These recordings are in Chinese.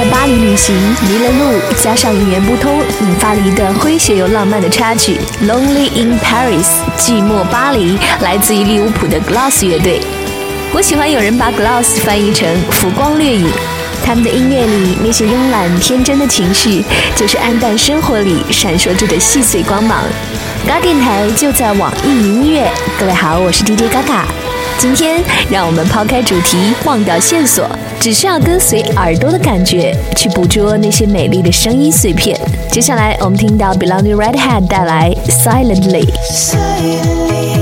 的巴黎旅行，迷了路，加上语言不通，引发了一段诙谐又浪漫的插曲《Lonely in Paris》寂寞巴黎，来自于利物浦的 Gloss 乐队。我喜欢有人把 Gloss 翻译成浮光掠影，他们的音乐里那些慵懒天真的情绪，就是暗淡生活里闪烁着的细碎光芒。嘎电台就在网易云音乐，各位好，我是 DJ 嘎嘎。今天让我们抛开主题，忘掉线索，只需要跟随耳朵的感觉，去捕捉那些美丽的声音碎片。接下来我们听到 Belonging Redhead 带来 Silently。Silently,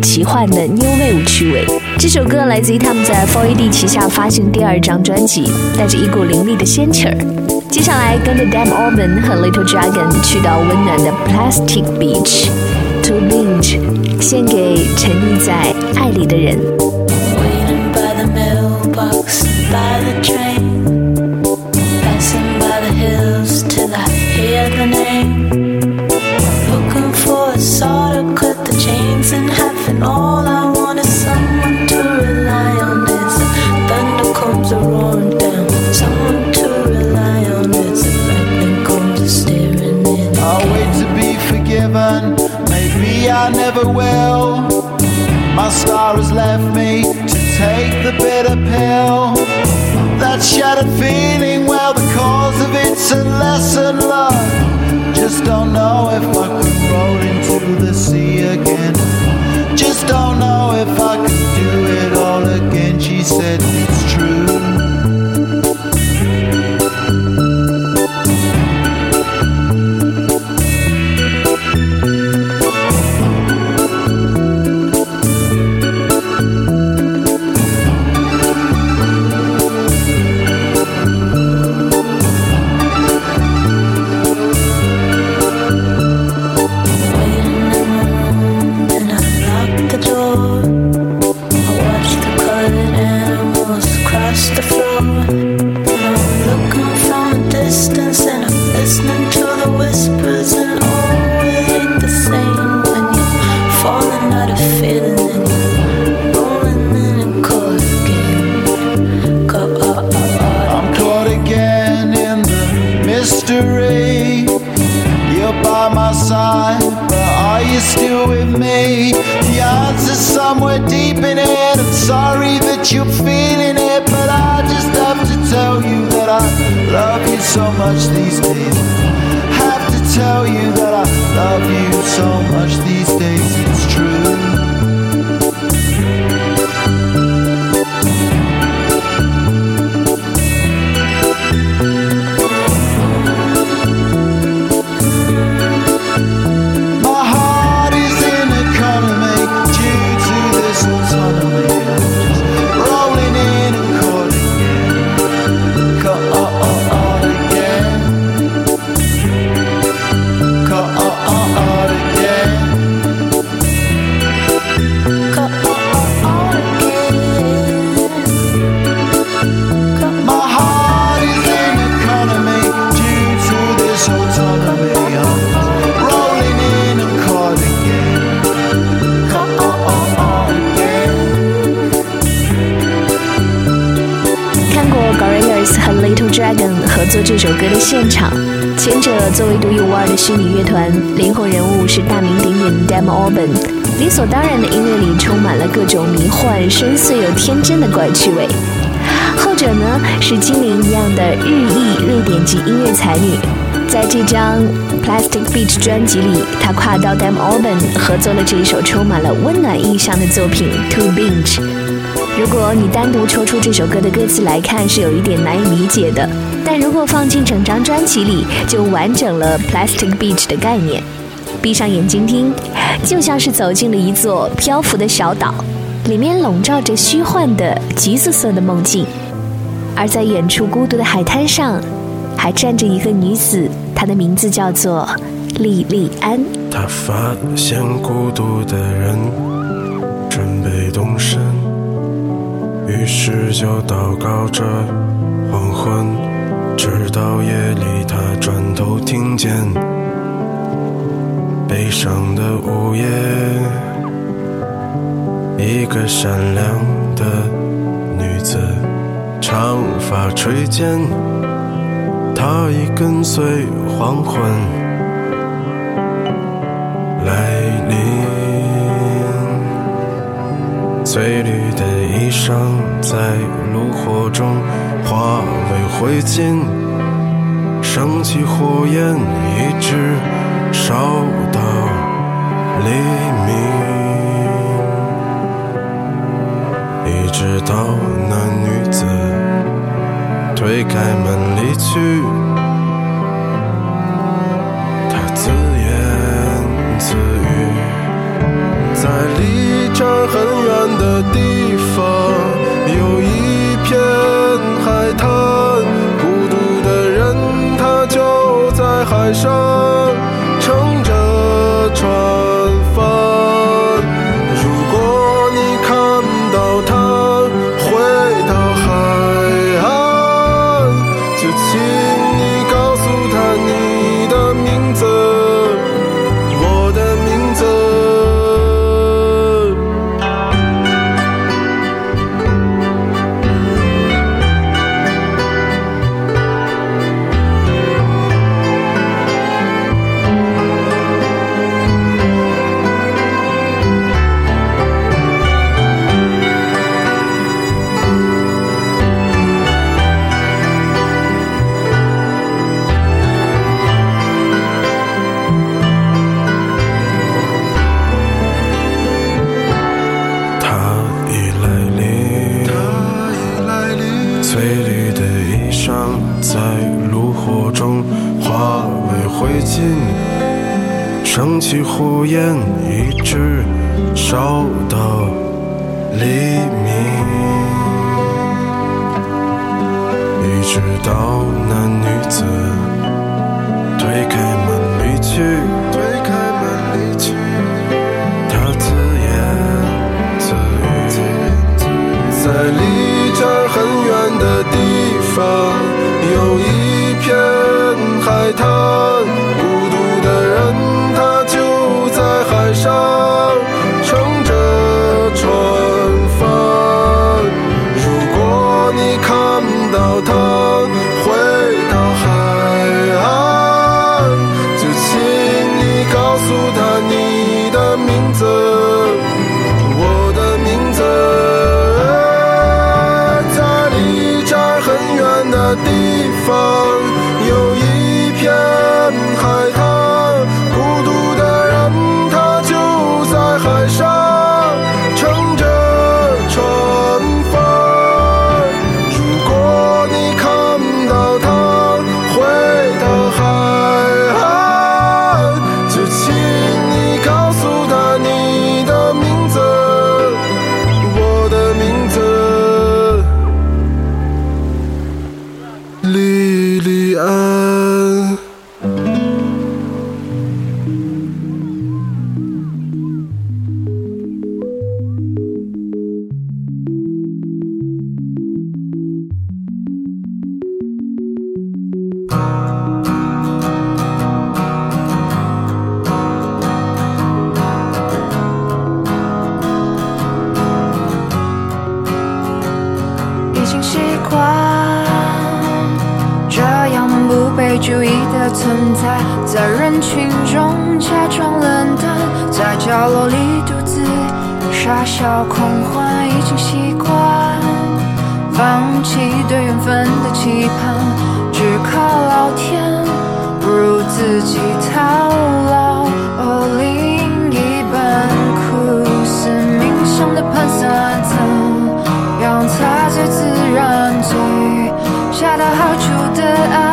奇幻的 New Wave 趣味。这首歌来自于他们在 Four AD 旗下发行第二张专辑，带着一股凌厉的仙气儿。接下来跟着 Dan Orban 和 Little Dragon 去到温暖的 Plastic Beach。To Binge，献给沉溺在爱里的人。I never will. My star has left me to take the bitter pill. That shattered feeling, well, the cause of it's a lesson learned. Just don't know if I could roll into the sea again. Just don't know if I could do it all again. She said love you so much these days. Have to tell you that I love you so much these days. It's true. 作这首歌的现场，前者作为独一无二的虚拟乐团，灵魂人物是大名鼎鼎的 Dan Orban，理所当然的音乐里充满了各种迷幻、深邃又天真的怪趣味。后者呢是精灵一样的日裔瑞典籍音乐才女，在这张 Plastic Beach 专辑里，她跨到 Dan Orban 合作了这一首充满了温暖意象的作品《To Binge》。如果你单独抽出这首歌的歌词来看，是有一点难以理解的。但如果放进整张专辑里，就完整了 Plastic Beach 的概念。闭上眼睛听，就像是走进了一座漂浮的小岛，里面笼罩着虚幻的橘子色的梦境。而在远处孤独的海滩上，还站着一个女子，她的名字叫做莉莉安。他发现孤独的人准备动身，于是就祷告着黄昏，直到夜里他转头听见悲伤的午夜，一个善良的女子，长发垂肩，她已跟随黄昏。来翠绿的衣裳在炉火中化为灰烬升起火焰一直烧到黎明。一直到那女子推开门离去她自言自在离这很远的地方有一片海滩孤独的人他就在海上。升起火焰，一直烧到黎明，一直到那女子推开门离去，推开门离去。他自言自语，在离这儿很远的地方，有一片海滩，孤独的人地里独自傻笑狂欢，已经习惯放弃对缘分的期盼，只靠老天，不如自己套牢。而另一半苦思冥想的盘算怎样才最自然、最恰到好处的安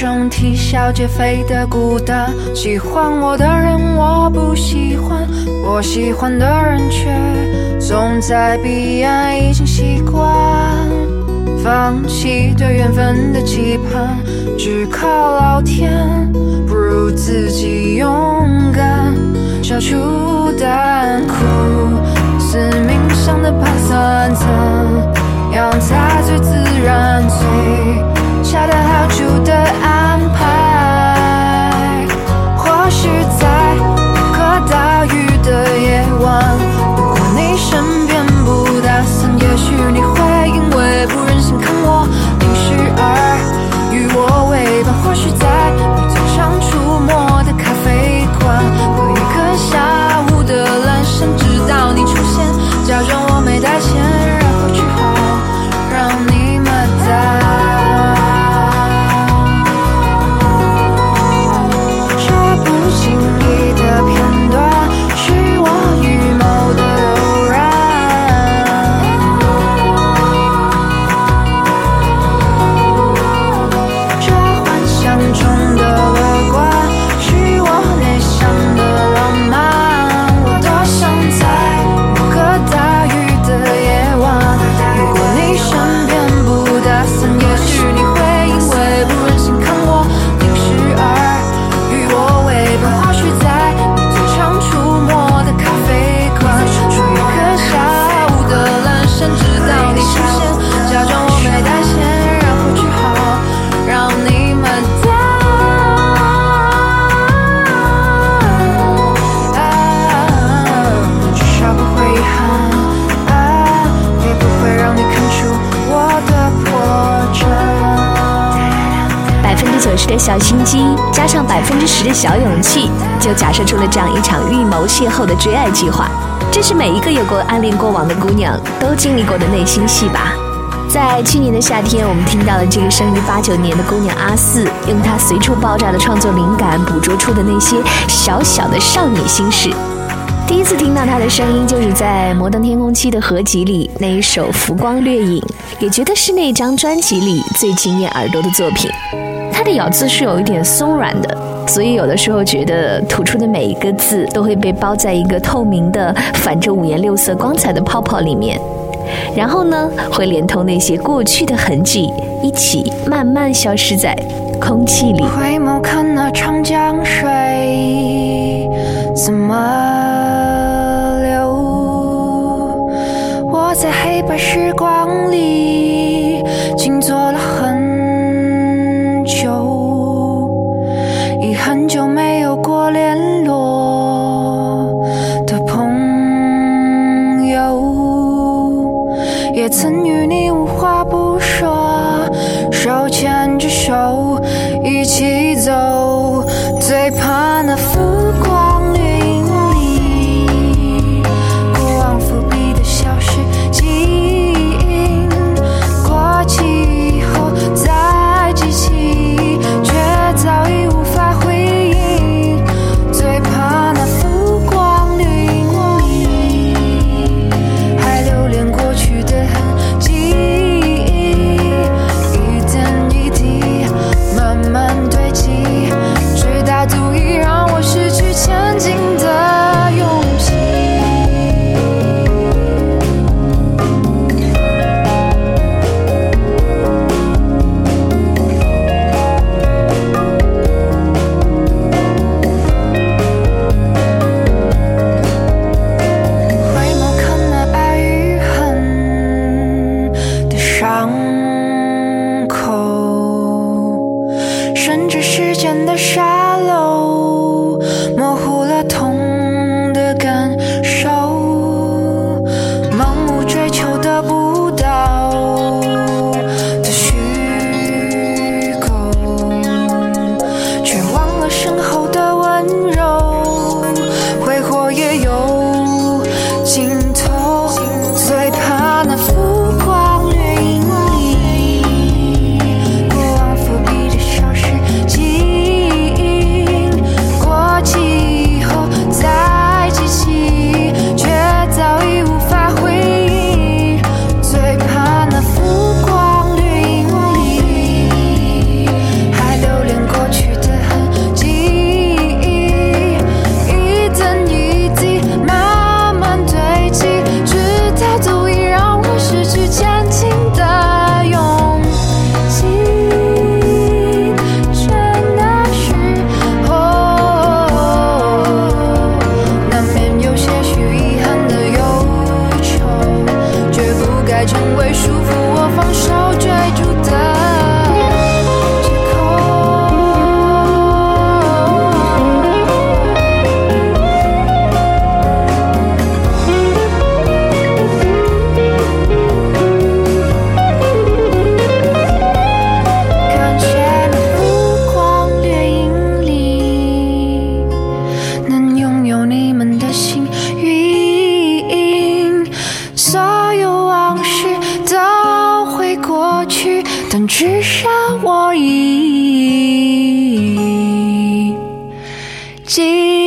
种啼笑皆非的孤单。喜欢我的人我不喜欢，我喜欢的人却总在彼岸。已经习惯放弃对缘分的期盼，只靠老天，不如自己勇敢，消除胆苦思冥想的盘算，怎样才最自然、最恰到好处的安大雨的夜晚，如果你身边不打伞，也许你会因为不忍心看我淋湿而与我为伴。或许在小心机，加上百分之十的小勇气，就假设出了这样一场预谋邂逅的追爱计划。这是每一个有过暗恋过往的姑娘都经历过的内心戏吧。在去年的夏天，我们听到了这个生于八九年的姑娘阿四，用她随处爆炸的创作灵感，捕捉出的那些小小的少女心事。第一次听到她的声音，就是在《摩登天空七》的合集里那一首《浮光掠影》，也觉得是那张专辑里最惊艳耳朵的作品。它的咬字是有一点松软的，所以有的时候觉得吐出的每一个字都会被包在一个透明的、反着五颜六色光彩的泡泡里面。然后呢，会连同那些过去的痕迹，一起慢慢消失在空气里。回眸看那长江水怎么流，我在黑白时求记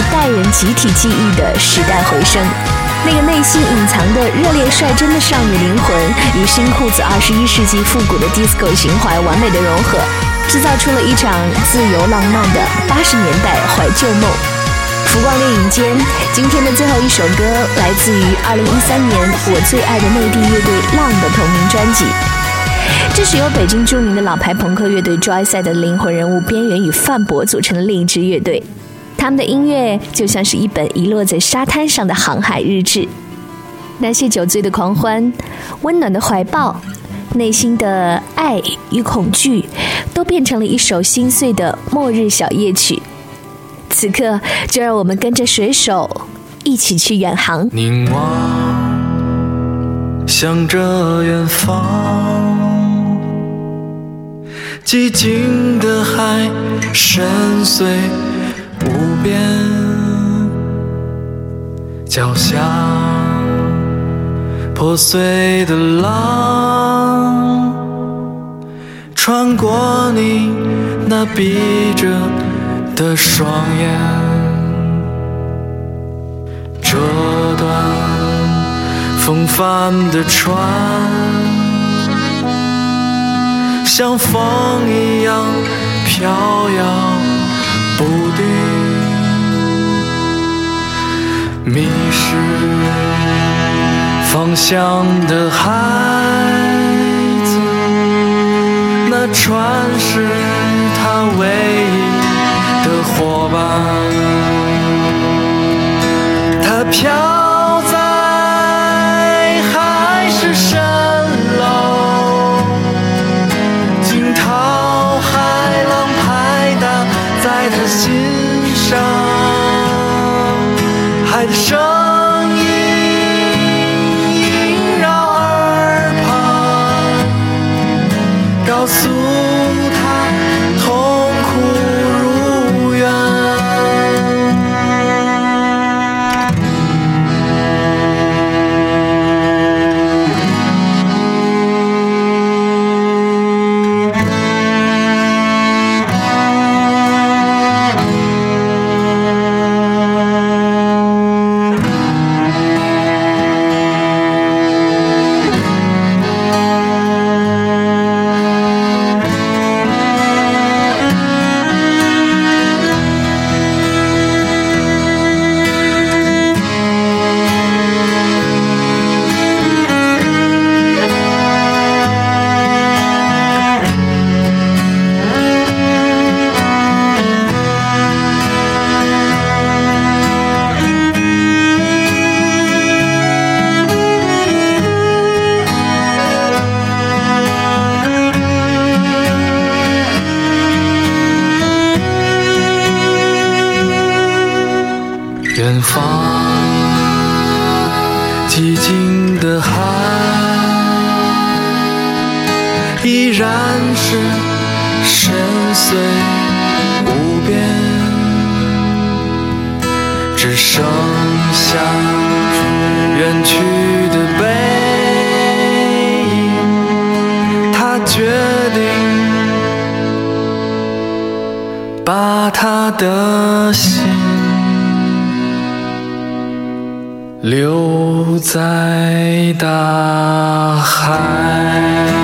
一代人集体记忆的时代回声。那个内心隐藏的热烈率真的少女灵魂，与新裤子二十一世纪复古的 disco 情怀完美的融合，制造出了一场自由浪漫的八十年代怀旧梦。浮光掠影间，今天的最后一首歌来自于二零一三年我最爱的内地乐队浪的同名专辑。这是由北京著名的老牌朋克乐队 Joyside 的灵魂人物边缘与范博组成的另一支乐队。他们的音乐就像是一本遗落在沙滩上的航海日志，那些酒醉的狂欢、温暖的怀抱、内心的爱与恐惧，都变成了一首心碎的末日小夜曲。此刻，就让我们跟着水手一起去远航。凝望，向着远方，寂静的海，深邃无边，脚下破碎的浪，穿过你那闭着的双眼。这段风帆的船，像风一样飘摇不定，迷失方向的孩子，那船是他唯一的伙伴。他飘在海市蜃爱的伤我的心。留在大海。